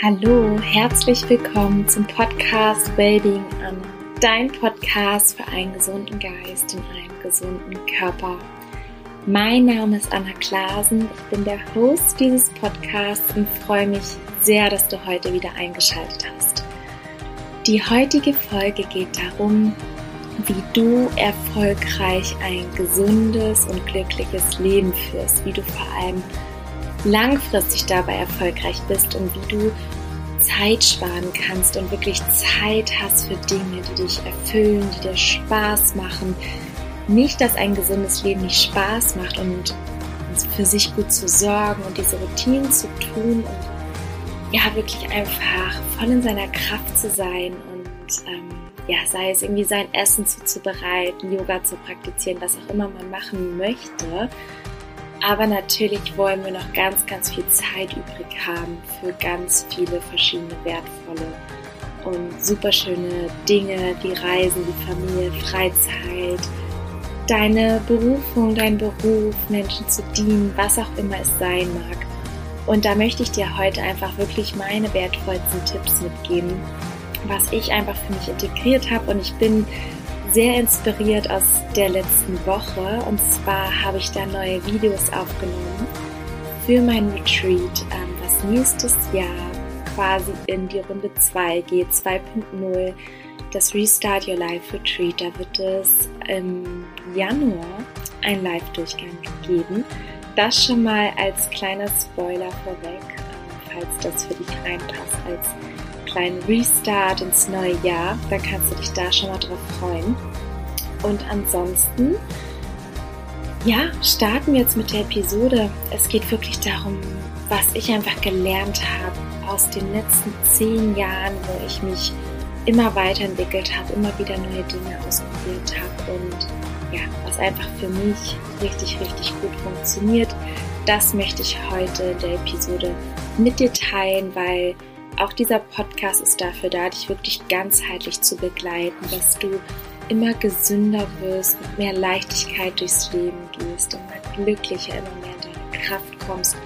Hallo, herzlich willkommen zum Podcast Wellbeing Anna, dein Podcast für einen gesunden Geist in einem gesunden Körper. Mein Name ist Anna Klasen, ich bin der Host dieses Podcasts und freue mich sehr, dass du heute wieder eingeschaltet hast. Die heutige Folge geht darum, wie du erfolgreich ein gesundes und glückliches Leben führst, wie du vor allem langfristig dabei erfolgreich bist und wie du Zeit sparen kannst und wirklich Zeit hast für Dinge, die dich erfüllen, die dir Spaß machen. Nicht, dass ein gesundes Leben nicht Spaß macht und für sich gut zu sorgen und diese Routinen zu tun und ja, wirklich einfach voll in seiner Kraft zu sein und ähm, ja, sei es irgendwie sein Essen zuzubereiten, Yoga zu praktizieren, was auch immer man machen möchte aber natürlich wollen wir noch ganz, ganz viel Zeit übrig haben für ganz viele verschiedene wertvolle und super schöne Dinge wie Reisen, wie Familie, Freizeit, deine Berufung, dein Beruf, Menschen zu dienen, was auch immer es sein mag. Und da möchte ich dir heute einfach wirklich meine wertvollsten Tipps mitgeben, was ich einfach für mich integriert habe. Und ich bin sehr inspiriert aus der letzten Woche. Und zwar habe ich da neue Videos aufgenommen für mein Retreat, ähm, was nächstes Jahr quasi in die Runde 2 geht, 2.0, das Restart Your Life Retreat. Da wird es im Januar einen Live-Durchgang geben. Das schon mal als kleiner Spoiler vorweg, ähm, falls das für dich reinpasst, als kleinen Restart ins neue Jahr. Da kannst du dich da schon mal drauf freuen. Und ansonsten, ja, starten wir jetzt mit der Episode. Es geht wirklich darum, was ich einfach gelernt habe aus den letzten zehn Jahren, wo ich mich immer weiterentwickelt habe, immer wieder neue Dinge ausprobiert habe und ja, was einfach für mich richtig, richtig gut funktioniert. Das möchte ich heute in der Episode mit dir teilen, weil auch dieser Podcast ist dafür da, dich wirklich ganzheitlich zu begleiten, dass du immer gesünder wirst, mit mehr Leichtigkeit durchs Leben gehst, immer glücklicher, immer mehr in deine Kraft kommst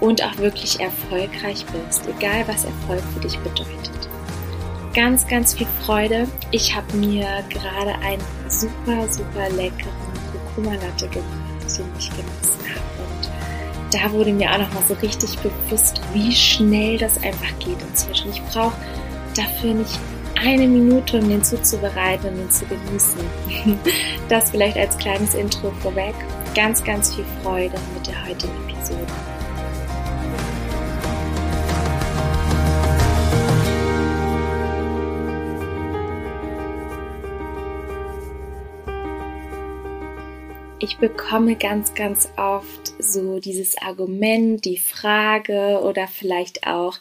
und auch wirklich erfolgreich bist, egal was Erfolg für dich bedeutet. Ganz, ganz viel Freude. Ich habe mir gerade einen super, super leckeren Kurkuma Latte gemacht, den ich genossen habe da wurde mir auch nochmal so richtig bewusst, wie schnell das einfach geht inzwischen. Ich brauche dafür nicht eine Minute, um den zuzubereiten und den zu genießen. Das vielleicht als kleines Intro vorweg. Ganz, ganz viel Freude mit der heutigen Episode. Ich bekomme ganz, ganz oft so dieses Argument, die Frage oder vielleicht auch,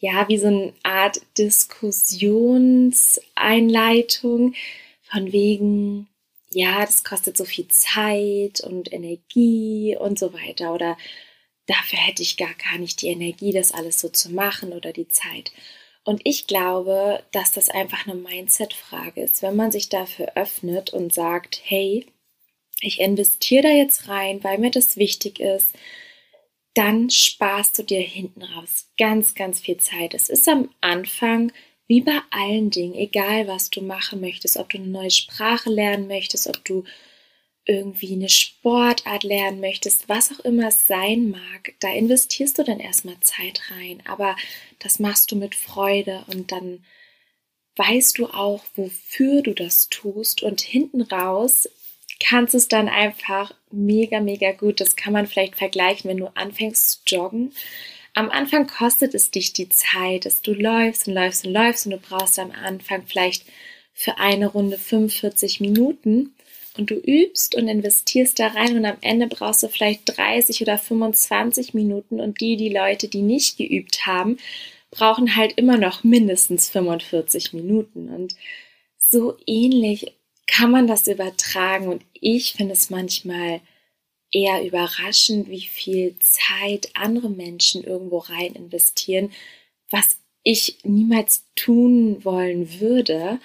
ja, wie so eine Art Diskussionseinleitung von wegen, ja, das kostet so viel Zeit und Energie und so weiter oder dafür hätte ich gar, gar nicht die Energie, das alles so zu machen oder die Zeit. Und ich glaube, dass das einfach eine Mindset-Frage ist, wenn man sich dafür öffnet und sagt, hey, ich investiere da jetzt rein, weil mir das wichtig ist, dann sparst du dir hinten raus ganz, ganz viel Zeit. Es ist am Anfang wie bei allen Dingen, egal was du machen möchtest, ob du eine neue Sprache lernen möchtest, ob du irgendwie eine Sportart lernen möchtest, was auch immer es sein mag, da investierst du dann erstmal Zeit rein, aber das machst du mit Freude und dann weißt du auch, wofür du das tust und hinten raus kannst es dann einfach mega, mega gut. Das kann man vielleicht vergleichen, wenn du anfängst zu joggen. Am Anfang kostet es dich die Zeit, dass du läufst und läufst und läufst und du brauchst am Anfang vielleicht für eine Runde 45 Minuten und du übst und investierst da rein und am Ende brauchst du vielleicht 30 oder 25 Minuten und die, die Leute, die nicht geübt haben, brauchen halt immer noch mindestens 45 Minuten und so ähnlich kann man das übertragen und ich finde es manchmal eher überraschend, wie viel Zeit andere Menschen irgendwo rein investieren, was ich niemals tun wollen würde.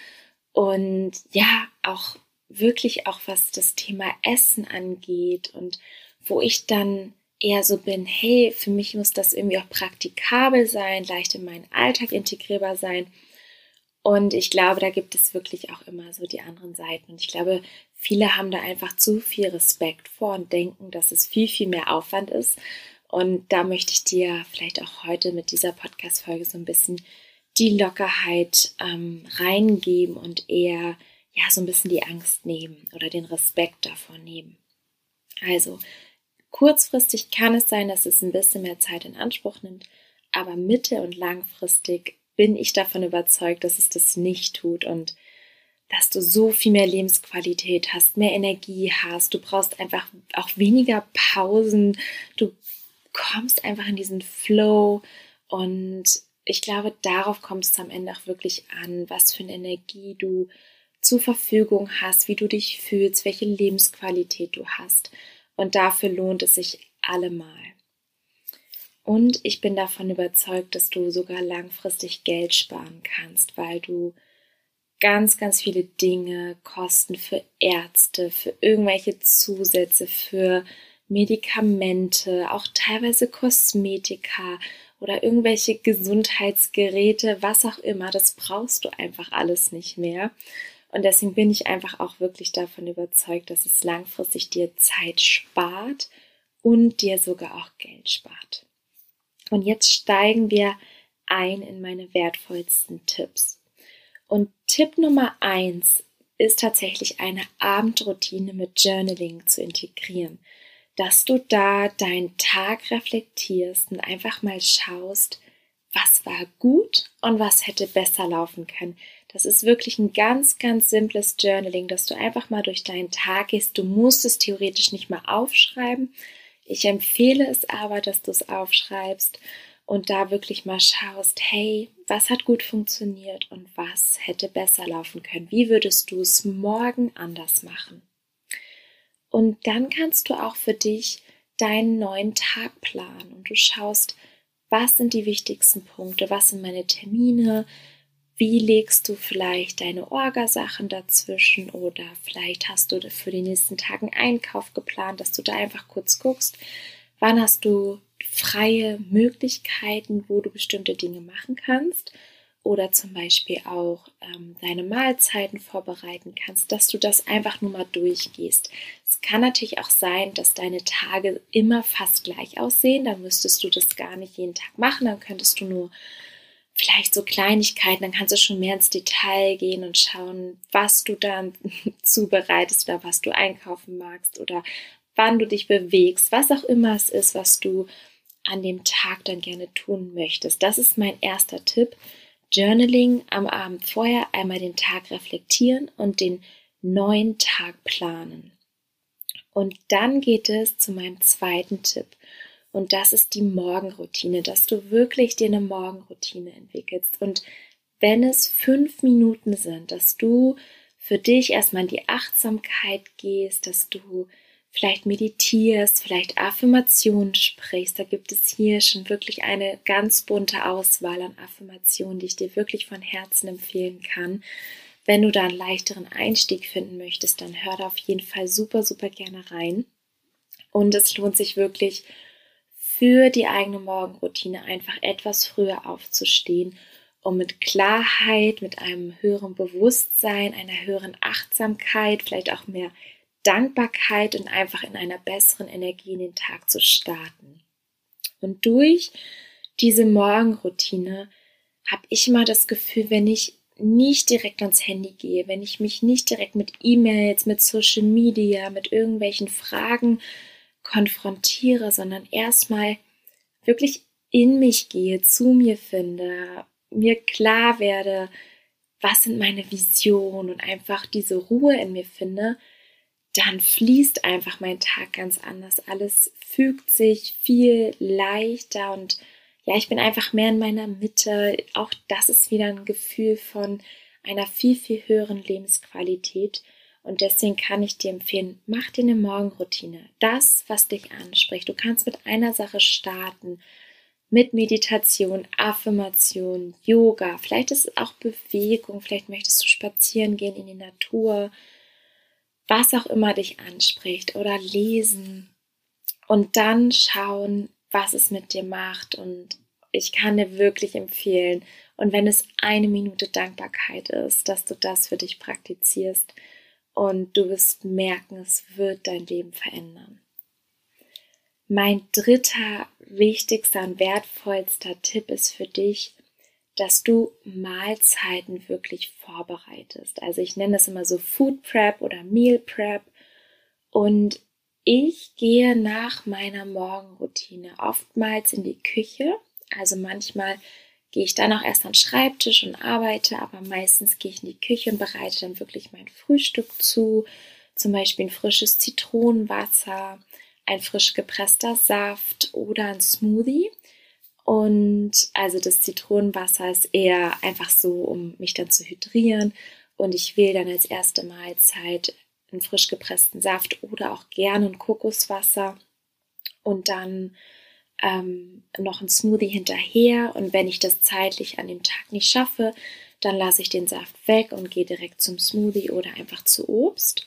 Und ja, auch wirklich auch was das Thema Essen angeht und wo ich dann eher so bin, hey, für mich muss das irgendwie auch praktikabel sein, leicht in meinen Alltag integrierbar sein. Und ich glaube, da gibt es wirklich auch immer so die anderen Seiten. Und ich glaube, viele haben da einfach zu viel Respekt vor und denken, dass es viel, viel mehr Aufwand ist. Und da möchte ich dir vielleicht auch heute mit dieser Podcast-Folge so ein bisschen die Lockerheit ähm, reingeben und eher ja so ein bisschen die Angst nehmen oder den Respekt davor nehmen. Also Kurzfristig kann es sein, dass es ein bisschen mehr Zeit in Anspruch nimmt, aber mittel- und langfristig bin ich davon überzeugt, dass es das nicht tut und dass du so viel mehr Lebensqualität hast, mehr Energie hast. Du brauchst einfach auch weniger Pausen. Du kommst einfach in diesen Flow und ich glaube, darauf kommt es am Ende auch wirklich an, was für eine Energie du zur Verfügung hast, wie du dich fühlst, welche Lebensqualität du hast. Und dafür lohnt es sich allemal. Und ich bin davon überzeugt, dass du sogar langfristig Geld sparen kannst, weil du ganz, ganz viele Dinge, Kosten für Ärzte, für irgendwelche Zusätze, für Medikamente, auch teilweise Kosmetika oder irgendwelche Gesundheitsgeräte, was auch immer, das brauchst du einfach alles nicht mehr, und deswegen bin ich einfach auch wirklich davon überzeugt, dass es langfristig dir Zeit spart und dir sogar auch Geld spart. Und jetzt steigen wir ein in meine wertvollsten Tipps. Und Tipp Nummer eins ist tatsächlich eine Abendroutine mit Journaling zu integrieren, dass du da deinen Tag reflektierst und einfach mal schaust, was war gut und was hätte besser laufen können. Das ist wirklich ein ganz, ganz simples Journaling, dass du einfach mal durch deinen Tag gehst. Du musst es theoretisch nicht mal aufschreiben. Ich empfehle es aber, dass du es aufschreibst und da wirklich mal schaust, hey, was hat gut funktioniert und was hätte besser laufen können? Wie würdest du es morgen anders machen? Und dann kannst du auch für dich deinen neuen Tag planen und du schaust, was sind die wichtigsten Punkte, was sind meine Termine, wie legst du vielleicht deine Orgasachen dazwischen oder vielleicht hast du für die nächsten Tage einen Einkauf geplant, dass du da einfach kurz guckst, wann hast du freie Möglichkeiten, wo du bestimmte Dinge machen kannst? Oder zum Beispiel auch ähm, deine Mahlzeiten vorbereiten kannst, dass du das einfach nur mal durchgehst. Es kann natürlich auch sein, dass deine Tage immer fast gleich aussehen, dann müsstest du das gar nicht jeden Tag machen, dann könntest du nur vielleicht so Kleinigkeiten, dann kannst du schon mehr ins Detail gehen und schauen, was du dann zubereitest oder was du einkaufen magst oder wann du dich bewegst, was auch immer es ist, was du an dem Tag dann gerne tun möchtest. Das ist mein erster Tipp. Journaling am Abend vorher einmal den Tag reflektieren und den neuen Tag planen. Und dann geht es zu meinem zweiten Tipp. Und das ist die Morgenroutine, dass du wirklich dir eine Morgenroutine entwickelst. Und wenn es fünf Minuten sind, dass du für dich erstmal in die Achtsamkeit gehst, dass du vielleicht meditierst, vielleicht Affirmationen sprichst. Da gibt es hier schon wirklich eine ganz bunte Auswahl an Affirmationen, die ich dir wirklich von Herzen empfehlen kann. Wenn du da einen leichteren Einstieg finden möchtest, dann hör da auf jeden Fall super, super gerne rein. Und es lohnt sich wirklich, für die eigene Morgenroutine einfach etwas früher aufzustehen, um mit Klarheit, mit einem höheren Bewusstsein, einer höheren Achtsamkeit, vielleicht auch mehr Dankbarkeit und einfach in einer besseren Energie in den Tag zu starten. Und durch diese Morgenroutine habe ich immer das Gefühl, wenn ich nicht direkt ans Handy gehe, wenn ich mich nicht direkt mit E-Mails, mit Social Media, mit irgendwelchen Fragen konfrontiere, sondern erstmal wirklich in mich gehe, zu mir finde, mir klar werde, was sind meine Visionen und einfach diese Ruhe in mir finde, dann fließt einfach mein Tag ganz anders. Alles fügt sich viel leichter und ja, ich bin einfach mehr in meiner Mitte. Auch das ist wieder ein Gefühl von einer viel, viel höheren Lebensqualität. Und deswegen kann ich dir empfehlen, mach dir eine Morgenroutine. Das, was dich anspricht. Du kannst mit einer Sache starten. Mit Meditation, Affirmation, Yoga. Vielleicht ist es auch Bewegung. Vielleicht möchtest du spazieren gehen in die Natur. Was auch immer dich anspricht. Oder lesen. und dann schauen, was es mit dir macht. Und ich kann dir wirklich empfehlen, und wenn es eine Minute Dankbarkeit ist, dass du das für dich praktizierst und du wirst merken, es wird dein Leben verändern. Mein dritter, wichtigster und wertvollster Tipp ist für dich, dass du Mahlzeiten wirklich vorbereitest. Also ich nenne das immer so Food Prep oder Meal Prep. Und ich gehe nach meiner Morgenroutine oftmals in die Küche. Also manchmal gehe ich dann auch erst an den Schreibtisch und arbeite, aber meistens gehe ich in die Küche und bereite dann wirklich mein Frühstück zu. Zum Beispiel ein frisches Zitronenwasser, ein frisch gepresster Saft oder ein Smoothie. Und also das Zitronenwasser ist eher einfach so, um mich dann zu hydrieren. Und ich wähle dann als erste Mahlzeit einen frisch gepressten Saft oder auch gerne ein Kokoswasser. Und dann ähm, noch ein Smoothie hinterher. Und wenn ich das zeitlich an dem Tag nicht schaffe, dann lasse ich den Saft weg und gehe direkt zum Smoothie oder einfach zu Obst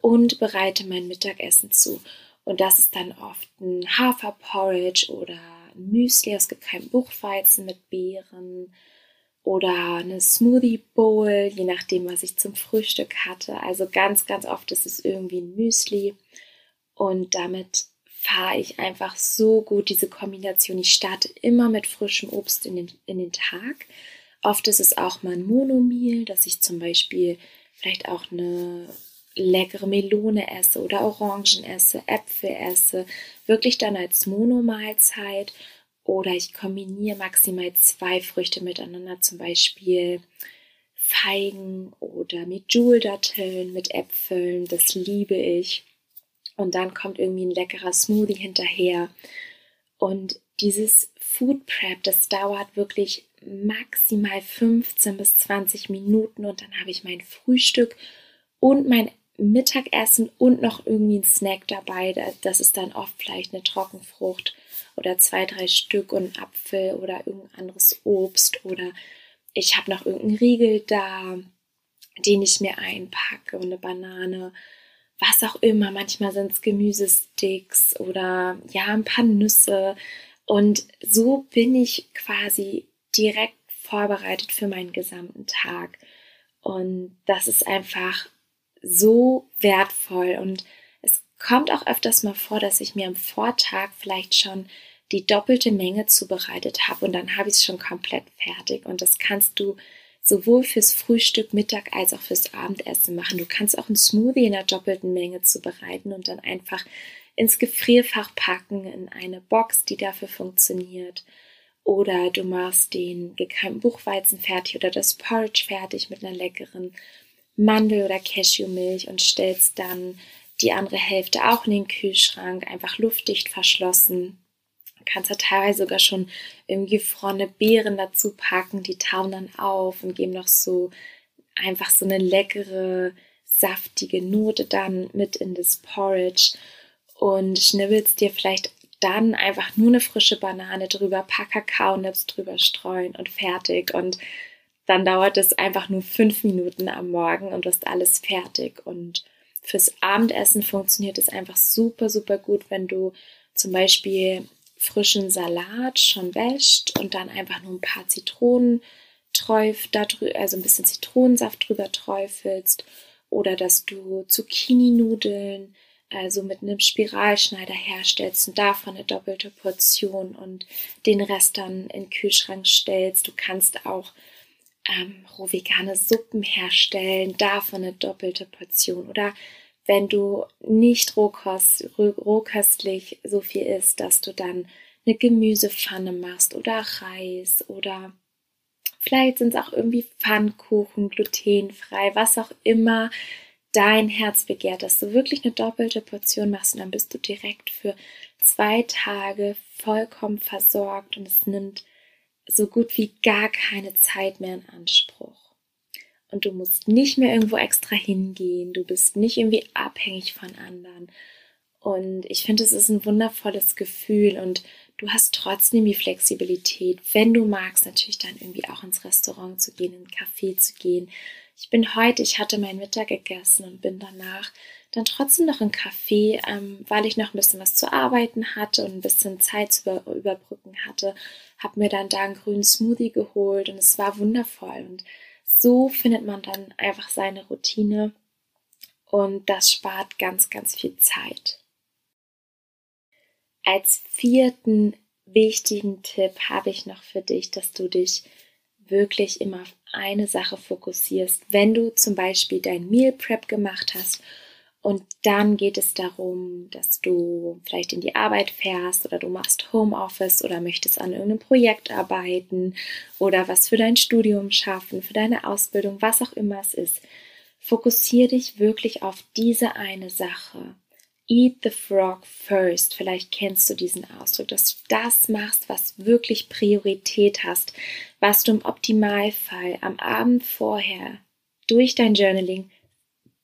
und bereite mein Mittagessen zu. Und das ist dann oft ein Haferporridge oder Müsli aus gekeimtem Buchweizen mit Beeren oder eine Smoothie Bowl, je nachdem, was ich zum Frühstück hatte. Also ganz, ganz oft ist es irgendwie ein Müsli und damit fahre ich einfach so gut diese Kombination. Ich starte immer mit frischem Obst in den, in den Tag. Oft ist es auch mal ein Monomeal, dass ich zum Beispiel vielleicht auch eine leckere Melone esse oder Orangen esse, Äpfel esse, wirklich dann als Monomahlzeit oder ich kombiniere maximal zwei Früchte miteinander, zum Beispiel Feigen oder Medjool-Datteln mit Äpfeln, das liebe ich. Und dann kommt irgendwie ein leckerer Smoothie hinterher. Und dieses Food Prep, das dauert wirklich maximal 15 bis 20 Minuten und dann habe ich mein Frühstück und mein Mittagessen und noch irgendwie ein Snack dabei. Das ist dann oft vielleicht eine Trockenfrucht oder zwei, drei Stück und ein Apfel oder irgendein anderes Obst oder ich habe noch irgendeinen Riegel da, den ich mir einpacke und eine Banane, was auch immer. Manchmal sind es Gemüsesticks oder ja, ein paar Nüsse. Und so bin ich quasi direkt vorbereitet für meinen gesamten Tag. Und das ist einfach so wertvoll und es kommt auch öfters mal vor, dass ich mir am Vortag vielleicht schon die doppelte Menge zubereitet habe und dann habe ich es schon komplett fertig und das kannst du sowohl fürs Frühstück, Mittag als auch fürs Abendessen machen. Du kannst auch einen Smoothie in der doppelten Menge zubereiten und dann einfach ins Gefrierfach packen, in eine Box, die dafür funktioniert. Oder du machst den gekeimten Buchweizen fertig oder das Porridge fertig mit einer leckeren Mandel- oder Cashewmilch und stellst dann die andere Hälfte auch in den Kühlschrank, einfach luftdicht verschlossen. Kannst da teilweise sogar schon irgendwie gefrorene Beeren dazu packen, die tauen dann auf und geben noch so einfach so eine leckere, saftige Note dann mit in das Porridge und schnibbelst dir vielleicht dann einfach nur eine frische Banane drüber, paar Kakaonips drüber streuen und fertig. Und dann dauert es einfach nur fünf Minuten am Morgen und du hast alles fertig. Und fürs Abendessen funktioniert es einfach super, super gut, wenn du zum Beispiel frischen Salat schon wäscht und dann einfach nur ein paar Zitronen träuft, also ein bisschen Zitronensaft drüber träufelst oder dass du Zucchini-Nudeln also mit einem Spiralschneider herstellst und davon eine doppelte Portion und den Rest dann in den Kühlschrank stellst. Du kannst auch ähm, roh vegane Suppen herstellen, davon eine doppelte Portion. Oder wenn du nicht rohkost, rohköstlich so viel isst, dass du dann eine Gemüsepfanne machst oder Reis oder vielleicht sind es auch irgendwie Pfannkuchen, glutenfrei, was auch immer dein Herz begehrt, dass du wirklich eine doppelte Portion machst und dann bist du direkt für zwei Tage vollkommen versorgt und es nimmt so gut wie gar keine Zeit mehr in Anspruch. Und du musst nicht mehr irgendwo extra hingehen, du bist nicht irgendwie abhängig von anderen. Und ich finde, es ist ein wundervolles Gefühl. Und du hast trotzdem die Flexibilität, wenn du magst, natürlich dann irgendwie auch ins Restaurant zu gehen, in ein Café zu gehen, Ich bin heute, ich hatte mein Mittag gegessen und bin danach dann trotzdem noch im Café, ähm, weil ich noch ein bisschen was zu arbeiten hatte und ein bisschen Zeit zu über, überbrücken hatte, habe mir dann da einen grünen Smoothie geholt und es war wundervoll. Und so findet man dann einfach seine Routine und das spart ganz, ganz viel Zeit. Als vierten wichtigen Tipp habe ich noch für dich, dass du dich wirklich immer auf eine Sache fokussierst. Wenn du zum Beispiel dein Meal Prep gemacht hast und dann geht es darum, dass du vielleicht in die Arbeit fährst oder du machst Homeoffice oder möchtest an irgendeinem Projekt arbeiten oder was für dein Studium schaffen, für deine Ausbildung, was auch immer es ist. Fokussiere dich wirklich auf diese eine Sache. Eat the frog first. Vielleicht kennst du diesen Ausdruck, dass du das machst, was wirklich Priorität hast, was du im Optimalfall am Abend vorher durch dein Journaling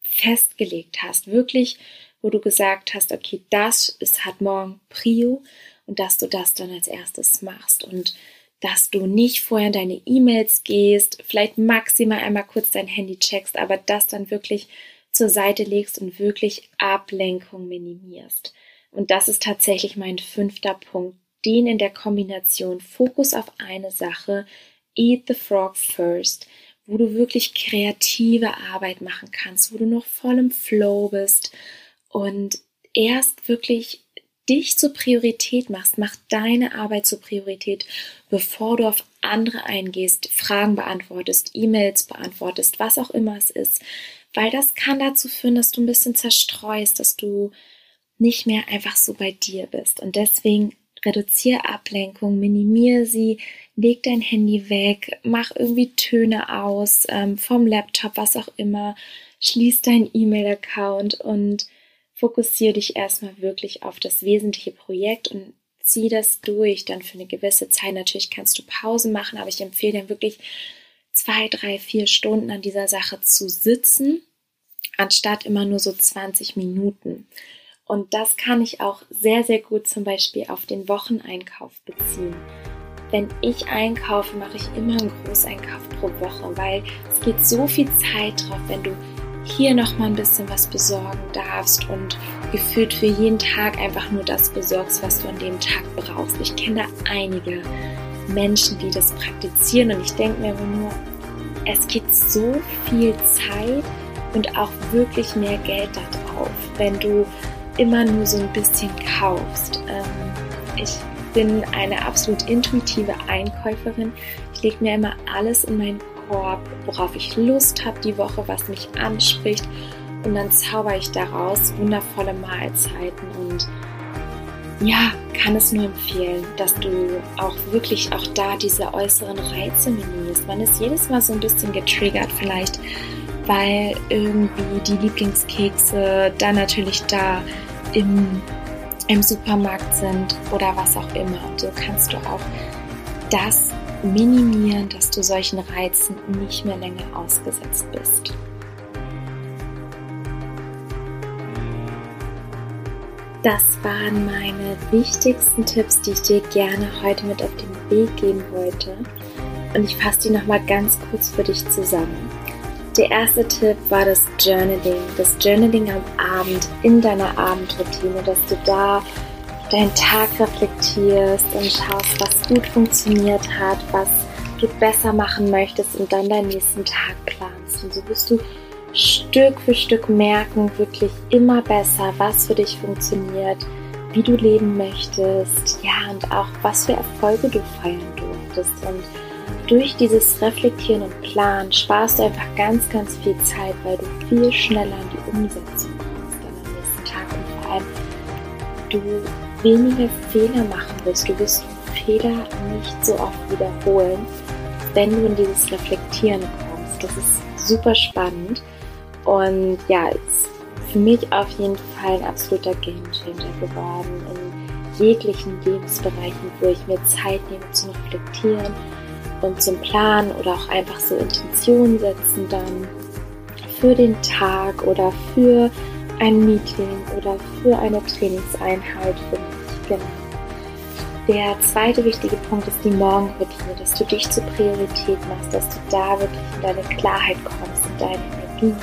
festgelegt hast. Wirklich, wo du gesagt hast, okay, das ist, hat morgen Prio und dass du das dann als erstes machst und dass du nicht vorher in deine E-Mails gehst, vielleicht maximal einmal kurz dein Handy checkst, aber das dann wirklich zur Seite legst und wirklich Ablenkung minimierst. Und das ist tatsächlich mein fünfter Punkt, den in der Kombination Fokus auf eine Sache, Eat the Frog First, wo du wirklich kreative Arbeit machen kannst, wo du noch voll im Flow bist und erst wirklich dich zur Priorität machst, mach deine Arbeit zur Priorität, bevor du auf andere eingehst, Fragen beantwortest, E-Mails beantwortest, was auch immer es ist, weil das kann dazu führen, dass du ein bisschen zerstreust, dass du nicht mehr einfach so bei dir bist. Und deswegen reduziere Ablenkung, minimiere sie, leg dein Handy weg, mach irgendwie Töne aus ähm, vom Laptop, was auch immer, schließ deinen E-Mail-Account und fokussiere dich erstmal wirklich auf das wesentliche Projekt und zieh das durch dann für eine gewisse Zeit. Natürlich kannst du Pause machen, aber ich empfehle dir wirklich zwei, drei, vier Stunden an dieser Sache zu sitzen, anstatt immer nur so 20 Minuten. Und das kann ich auch sehr, sehr gut zum Beispiel auf den Wocheneinkauf beziehen. Wenn ich einkaufe, mache ich immer einen Großeinkauf pro Woche, weil es geht so viel Zeit drauf, wenn du hier noch mal ein bisschen was besorgen darfst und gefühlt für jeden Tag einfach nur das besorgst, was du an dem Tag brauchst. Ich kenne da einige Menschen, die das praktizieren und ich denke mir nur, es geht so viel Zeit und auch wirklich mehr Geld darauf, wenn du immer nur so ein bisschen kaufst. Ähm, ich bin eine absolut intuitive Einkäuferin. Ich lege mir immer alles in meinen Korb, worauf ich Lust habe die Woche, was mich anspricht. Und dann zauber ich daraus wundervolle Mahlzeiten und ja, kann es nur empfehlen, dass du auch wirklich auch da diese äußeren Reize minimierst. Man ist jedes Mal so ein bisschen getriggert vielleicht, weil irgendwie die Lieblingskekse dann natürlich da im, im Supermarkt sind oder was auch immer. Und so kannst du auch das minimieren, dass du solchen Reizen nicht mehr länger ausgesetzt bist. Das waren meine wichtigsten Tipps, die ich dir gerne heute mit auf den Weg geben wollte. Und ich fasse die nochmal ganz kurz für dich zusammen. Der erste Tipp war das Journaling. Das Journaling am Abend in deiner Abendroutine, dass du da deinen Tag reflektierst und schaust, was gut funktioniert hat, was du besser machen möchtest und dann deinen nächsten Tag planst. Und so wirst du Stück für Stück merken, wirklich immer besser, was für dich funktioniert, wie du leben möchtest, ja, und auch was für Erfolge du feiern durftest. Und durch dieses Reflektieren und Planen sparst du einfach ganz, ganz viel Zeit, weil du viel schneller in die Umsetzung kommst dann am nächsten Tag und vor allem du weniger Fehler machen wirst. Du wirst Fehler nicht so oft wiederholen, wenn du in dieses Reflektieren kommst. Das ist super spannend und ja, ist für mich auf jeden Fall ein absoluter Gamechanger geworden in jeglichen Lebensbereichen, wo ich mir Zeit nehme zu reflektieren und zum Planen oder auch einfach so Intentionen setzen dann für den Tag oder für ein Meeting oder für eine Trainingseinheit für mich. Genau. Der zweite wichtige Punkt ist die Morgenroutine, dass du dich zur Priorität machst, dass du da wirklich in deine Klarheit kommst, in deine Energie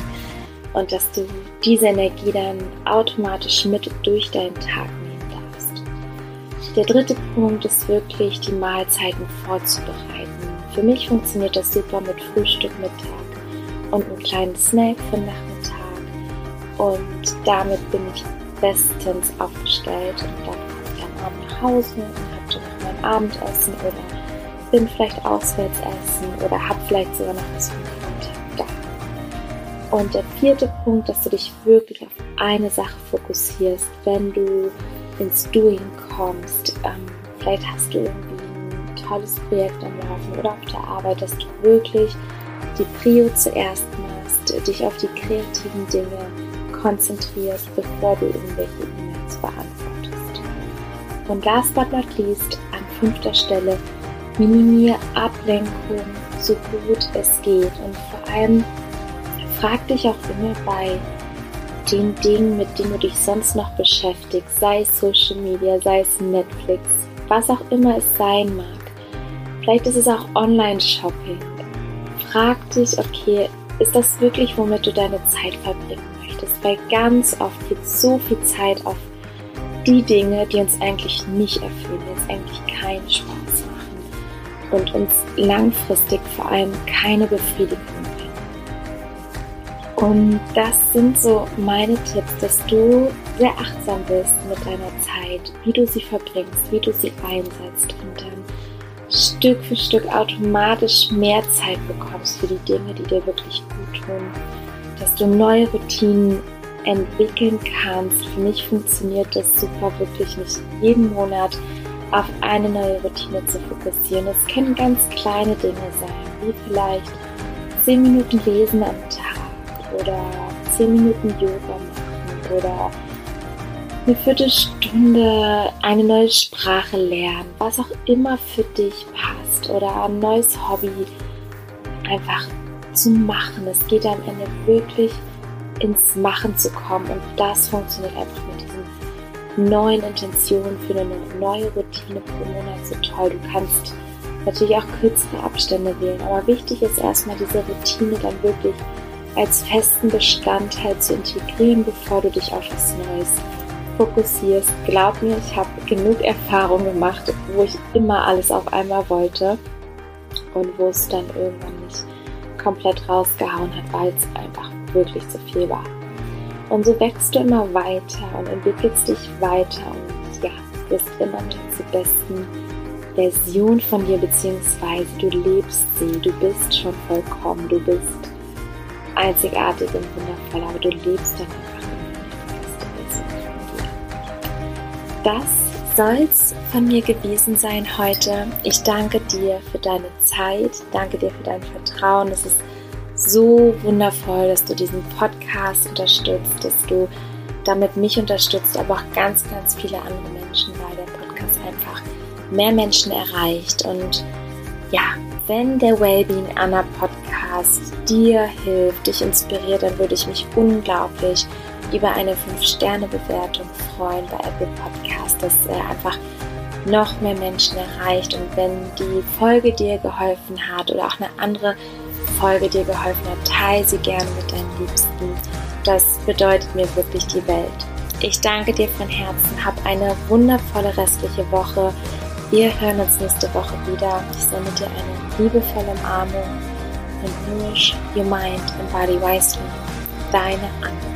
und dass du diese Energie dann automatisch mit durch deinen Tag nehmen darfst. Der dritte Punkt ist wirklich die Mahlzeiten vorzubereiten. Für mich funktioniert das super mit Frühstück, Mittag und einem kleinen Snack für Nachmittag und damit bin ich bestens aufgestellt und dann komme ich am Abend nach Hause und mein Abendessen oder bin vielleicht auswärts essen oder habe vielleicht sogar noch was vom Tag da. Und der vierte Punkt, dass du dich wirklich auf eine Sache fokussierst, wenn du ins Doing kommst. Ähm, vielleicht hast du irgendwie tolles Projekt am Laufen oder auf der Arbeit, dass du wirklich die Prio zuerst machst, dich auf die kreativen Dinge konzentrierst, bevor du irgendwelche E-Mails beantwortest. Und last but not least, fünfter Stelle, minimiere Ablenkung so gut es geht und vor allem frag dich auch immer bei den Dingen, mit denen du dich sonst noch beschäftigst, sei es Social Media, sei es Netflix, was auch immer es sein mag. Vielleicht ist es auch Online-Shopping. Frag dich, okay, ist das wirklich, womit du deine Zeit verbringen möchtest? Weil ganz oft geht so viel Zeit auf die Dinge, die uns eigentlich nicht erfüllen, die uns eigentlich keinen Spaß machen und uns langfristig vor allem keine Befriedigung bringen. Und das sind so meine Tipps, dass du sehr achtsam bist mit deiner Zeit, wie du sie verbringst, wie du sie einsetzt und Stück für Stück automatisch mehr Zeit bekommst für die Dinge, die dir wirklich gut tun, dass du neue Routinen entwickeln kannst. Für mich funktioniert das super, wirklich nicht jeden Monat auf eine neue Routine zu fokussieren. Es können ganz kleine Dinge sein, wie vielleicht 10 Minuten lesen am Tag oder 10 Minuten Yoga machen oder eine Viertelstunde eine neue Sprache lernen, was auch immer für dich passt oder ein neues Hobby einfach zu machen. Es geht am Ende wirklich ins Machen zu kommen. Und das funktioniert einfach mit diesen neuen Intentionen für eine neue Routine pro Monat so toll. Du kannst natürlich auch kürzere Abstände wählen, aber wichtig ist erstmal diese Routine dann wirklich als festen Bestandteil zu integrieren, bevor du dich auf was Neues fokussierst. Glaub mir, ich habe genug Erfahrung gemacht, wo ich immer alles auf einmal wollte und wo es dann irgendwann nicht komplett rausgehauen hat, weil es einfach wirklich zu viel war. Und so wächst du immer weiter und entwickelst dich weiter und ja, bist immer mehr zur besten Version von dir, beziehungsweise du lebst sie, du bist schon vollkommen, du bist einzigartig und wundervoll, aber du lebst dann Das soll's von mir gewesen sein heute. Ich danke dir für deine Zeit, danke dir für dein Vertrauen. Es ist so wundervoll, dass du diesen Podcast unterstützt, dass du damit mich unterstützt, aber auch ganz, ganz viele andere Menschen, weil der Podcast einfach mehr Menschen erreicht. Und ja, wenn der Wellbeing Anna Podcast dir hilft, dich inspiriert, dann würde ich mich unglaublich über eine 5-Sterne-Bewertung freuen bei Apple Podcast, dass er einfach noch mehr Menschen erreicht. Und wenn die Folge dir geholfen hat oder auch eine andere Folge dir geholfen hat, teile sie gerne mit deinen Liebsten. Das bedeutet mir wirklich die Welt. Ich danke dir von Herzen, hab eine wundervolle restliche Woche. Wir hören uns nächste Woche wieder. Ich sende dir eine liebevolle Umarmung und nourish your mind and body wisely. Deine Anna.